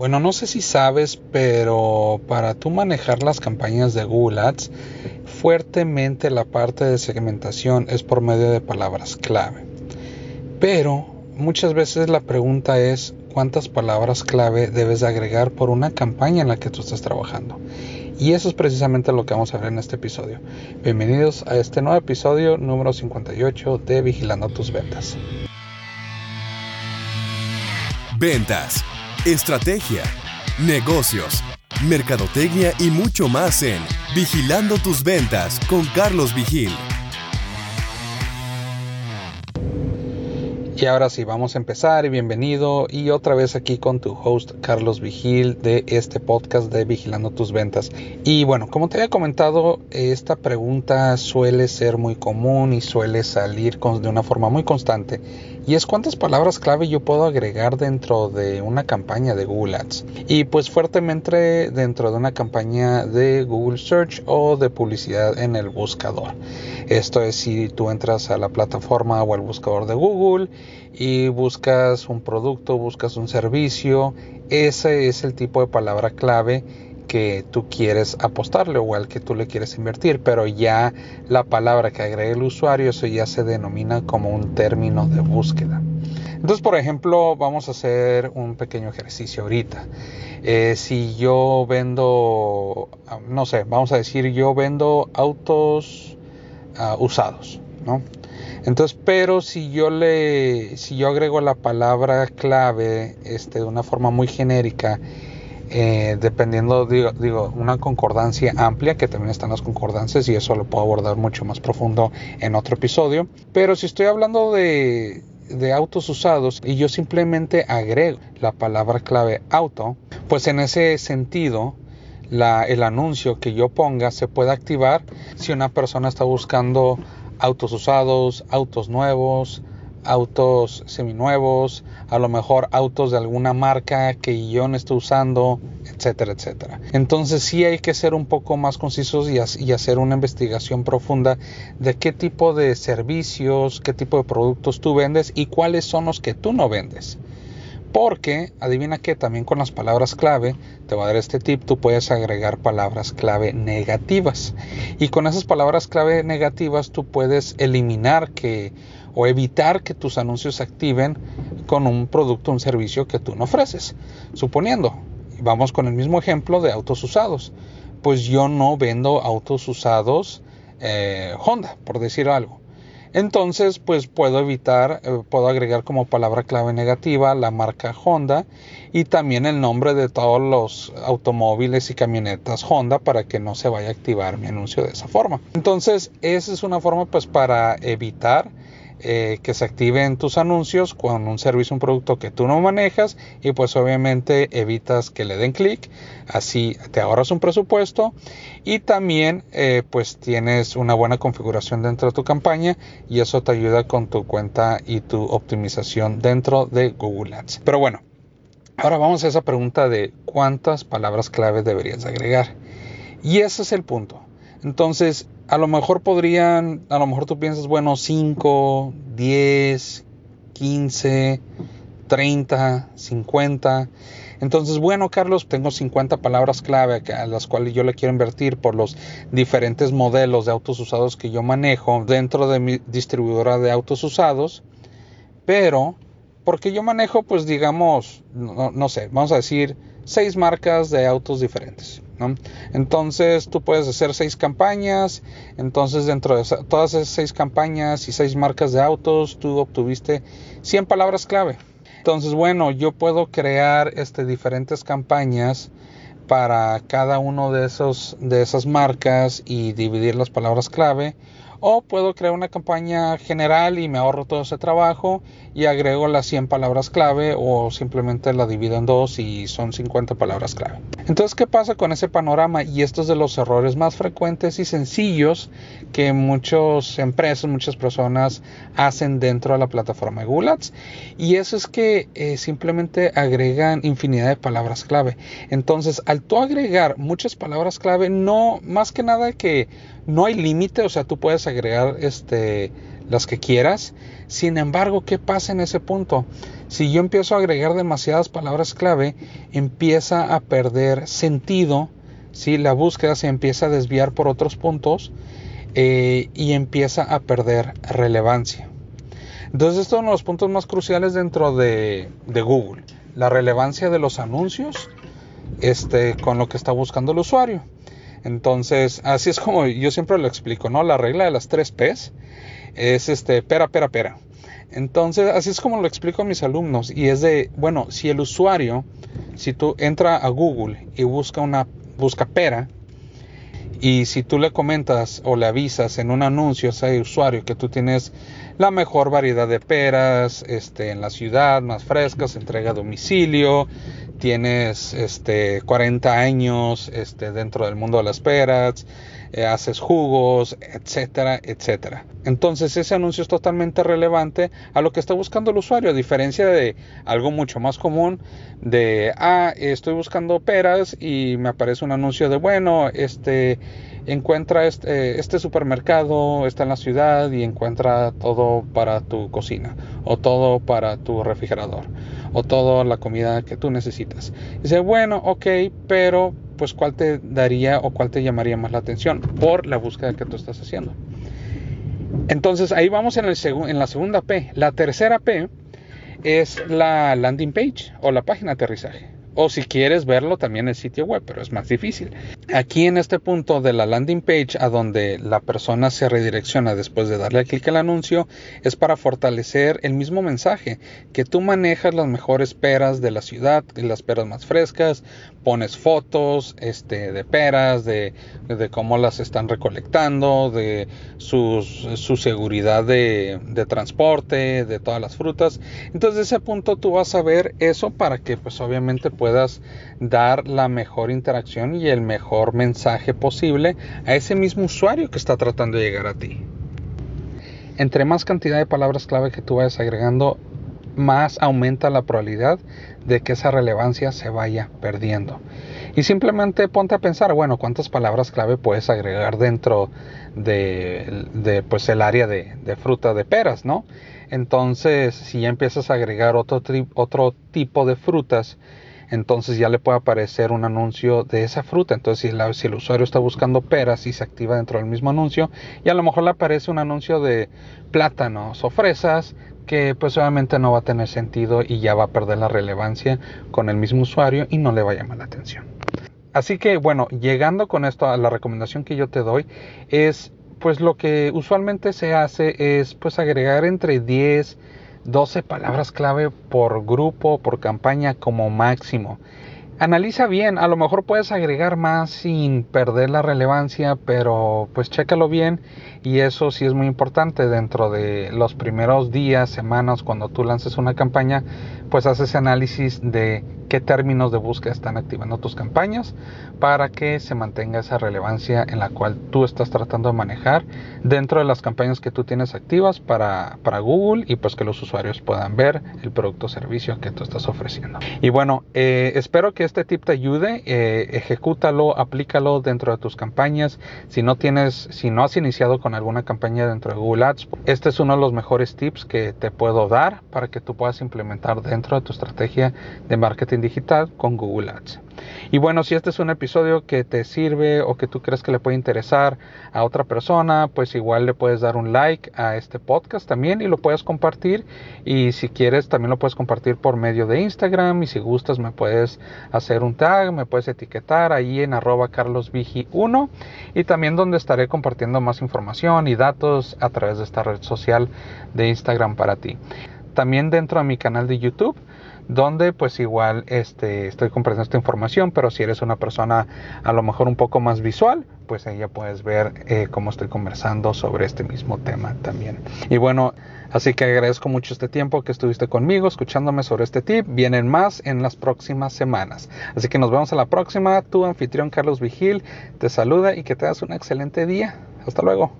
Bueno, no sé si sabes, pero para tú manejar las campañas de Google Ads, fuertemente la parte de segmentación es por medio de palabras clave. Pero muchas veces la pregunta es cuántas palabras clave debes agregar por una campaña en la que tú estás trabajando. Y eso es precisamente lo que vamos a ver en este episodio. Bienvenidos a este nuevo episodio número 58 de Vigilando tus ventas. Ventas estrategia, negocios, mercadotecnia y mucho más en Vigilando tus ventas con Carlos Vigil. Y ahora sí, vamos a empezar y bienvenido y otra vez aquí con tu host Carlos Vigil de este podcast de Vigilando tus ventas. Y bueno, como te había comentado, esta pregunta suele ser muy común y suele salir de una forma muy constante y es cuántas palabras clave yo puedo agregar dentro de una campaña de Google Ads. Y pues fuertemente dentro de una campaña de Google Search o de publicidad en el buscador. Esto es si tú entras a la plataforma o al buscador de Google y buscas un producto, buscas un servicio, ese es el tipo de palabra clave que tú quieres apostarle o al que tú le quieres invertir, pero ya la palabra que agrega el usuario, eso ya se denomina como un término de búsqueda. Entonces, por ejemplo, vamos a hacer un pequeño ejercicio ahorita. Eh, si yo vendo, no sé, vamos a decir, yo vendo autos ah, usados, ¿no? Entonces, pero si yo le, si yo agrego la palabra clave, este, de una forma muy genérica eh, dependiendo, digo, una concordancia amplia, que también están las concordancias y eso lo puedo abordar mucho más profundo en otro episodio. Pero si estoy hablando de, de autos usados y yo simplemente agrego la palabra clave auto, pues en ese sentido la, el anuncio que yo ponga se puede activar si una persona está buscando autos usados, autos nuevos, autos seminuevos, a lo mejor autos de alguna marca que yo no estoy usando, etcétera, etcétera. Entonces sí hay que ser un poco más concisos y, y, hacer una investigación profunda de qué tipo de servicios, qué tipo de productos tú vendes y cuáles son los que tú no vendes. Porque, adivina que también con las palabras clave, te voy a dar este tip, tú puedes agregar palabras clave negativas. Y con esas palabras clave negativas tú puedes eliminar que o evitar que tus anuncios se activen con un producto o un servicio que tú no ofreces. Suponiendo, vamos con el mismo ejemplo de autos usados. Pues yo no vendo autos usados eh, Honda, por decir algo. Entonces, pues puedo evitar, eh, puedo agregar como palabra clave negativa la marca Honda y también el nombre de todos los automóviles y camionetas Honda para que no se vaya a activar mi anuncio de esa forma. Entonces, esa es una forma pues para evitar eh, que se activen tus anuncios con un servicio, un producto que tú no manejas y pues obviamente evitas que le den clic, así te ahorras un presupuesto y también eh, pues tienes una buena configuración dentro de tu campaña y eso te ayuda con tu cuenta y tu optimización dentro de Google Ads. Pero bueno, ahora vamos a esa pregunta de cuántas palabras clave deberías agregar. Y ese es el punto. Entonces, a lo mejor podrían, a lo mejor tú piensas, bueno, 5, 10, 15, 30, 50. Entonces, bueno, Carlos, tengo 50 palabras clave a las cuales yo le quiero invertir por los diferentes modelos de autos usados que yo manejo dentro de mi distribuidora de autos usados. Pero, porque yo manejo, pues digamos, no, no sé, vamos a decir, seis marcas de autos diferentes. Entonces tú puedes hacer seis campañas, entonces dentro de todas esas seis campañas y seis marcas de autos tú obtuviste 100 palabras clave. Entonces bueno, yo puedo crear este, diferentes campañas para cada uno de, esos, de esas marcas y dividir las palabras clave o puedo crear una campaña general y me ahorro todo ese trabajo y agrego las 100 palabras clave o simplemente la divido en dos y son 50 palabras clave. Entonces, ¿qué pasa con ese panorama? Y estos de los errores más frecuentes y sencillos que muchas empresas, muchas personas hacen dentro de la plataforma de Google Ads. Y eso es que eh, simplemente agregan infinidad de palabras clave. Entonces, al tú agregar muchas palabras clave, no, más que nada que no hay límite, o sea, tú puedes agregar este las que quieras. Sin embargo, ¿qué pasa en ese punto? Si yo empiezo a agregar demasiadas palabras clave, empieza a perder sentido, si la búsqueda se empieza a desviar por otros puntos eh, y empieza a perder relevancia. Entonces, esto es uno de los puntos más cruciales dentro de, de Google, la relevancia de los anuncios este, con lo que está buscando el usuario. Entonces, así es como yo siempre lo explico, ¿no? La regla de las tres P's es este, pera, pera, pera. Entonces, así es como lo explico a mis alumnos. Y es de, bueno, si el usuario, si tú entra a Google y busca una, busca pera, y si tú le comentas o le avisas en un anuncio a ese usuario que tú tienes la mejor variedad de peras este, en la ciudad, más frescas, entrega a domicilio, tienes este, 40 años este, dentro del mundo de las peras, eh, haces jugos, etcétera, etcétera. Entonces ese anuncio es totalmente relevante a lo que está buscando el usuario, a diferencia de algo mucho más común de, ah, estoy buscando peras y me aparece un anuncio de, bueno, este encuentra este, este, supermercado, está en la ciudad y encuentra todo para tu cocina o todo para tu refrigerador o toda la comida que tú necesitas. Dice, bueno, ok, pero pues cuál te daría o cuál te llamaría más la atención por la búsqueda que tú estás haciendo. Entonces ahí vamos en, el en la segunda P. La tercera P es la landing page o la página de aterrizaje o si quieres verlo también en el sitio web, pero es más difícil. Aquí en este punto de la landing page a donde la persona se redirecciona después de darle clic al anuncio es para fortalecer el mismo mensaje, que tú manejas las mejores peras de la ciudad, las peras más frescas, pones fotos este, de peras, de, cómo las están recolectando, de su seguridad de, de transporte, de todas las frutas. Entonces de ese punto tú vas a ver eso para que pues obviamente puedas dar la mejor interacción y el mejor mensaje posible a ese mismo usuario que está tratando de llegar a ti. Entre más cantidad de palabras clave que tú vayas agregando, más aumenta la probabilidad de que esa relevancia se vaya perdiendo. Y simplemente ponte a pensar, bueno, cuántas palabras clave puedes agregar dentro de, pues el área de, de, fruta de peras, ¿no? Entonces, si ya empiezas a agregar otro, otro tipo de frutas, entonces ya le puede aparecer un anuncio de esa fruta. Entonces si, el usuario está buscando peras y se activa dentro del mismo anuncio, y a lo mejor le aparece un anuncio de plátanos o fresas que pues obviamente no va a tener sentido y ya va a perder la relevancia con el mismo usuario y no le va a llamar la atención. Así que bueno, llegando con esto a la recomendación que yo te doy es pues lo que usualmente se hace es pues agregar entre 10 12 palabras clave por grupo, por campaña como máximo. Analiza bien, a lo mejor puedes agregar más sin perder la relevancia, pero pues chécalo bien y eso sí es muy importante dentro de los primeros días, semanas, cuando tú lances una campaña, pues haces análisis de qué términos de búsqueda están activando tus campañas para que se mantenga esa relevancia en la cual tú estás tratando de manejar dentro de las campañas que tú tienes activas para, para Google y pues que los usuarios puedan ver el producto o servicio que tú estás ofreciendo. Y bueno, eh, espero que este tip te ayude, eh, ejecútalo, aplícalo dentro de tus campañas. Si no tienes, si no has iniciado con alguna campaña dentro de Google Ads, este es uno de los mejores tips que te puedo dar para que tú puedas implementar dentro de tu estrategia de marketing digital con Google Ads. Y bueno, si este es un episodio que te sirve o que tú crees que le puede interesar a otra persona, pues igual le puedes dar un like a este podcast también y lo puedes compartir. Y si quieres, también lo puedes compartir por medio de Instagram. Y si gustas, me puedes hacer un tag, me puedes etiquetar ahí en arroba carlosvigi1 y también donde estaré compartiendo más información y datos a través de esta red social de Instagram para ti. También dentro de mi canal de YouTube donde pues igual este, estoy compartiendo esta información, pero si eres una persona a lo mejor un poco más visual, pues ahí ya puedes ver eh, cómo estoy conversando sobre este mismo tema también. Y bueno, así que agradezco mucho este tiempo que estuviste conmigo escuchándome sobre este tip. Vienen más en las próximas semanas. Así que nos vemos a la próxima. Tu anfitrión Carlos Vigil te saluda y que te das un excelente día. Hasta luego.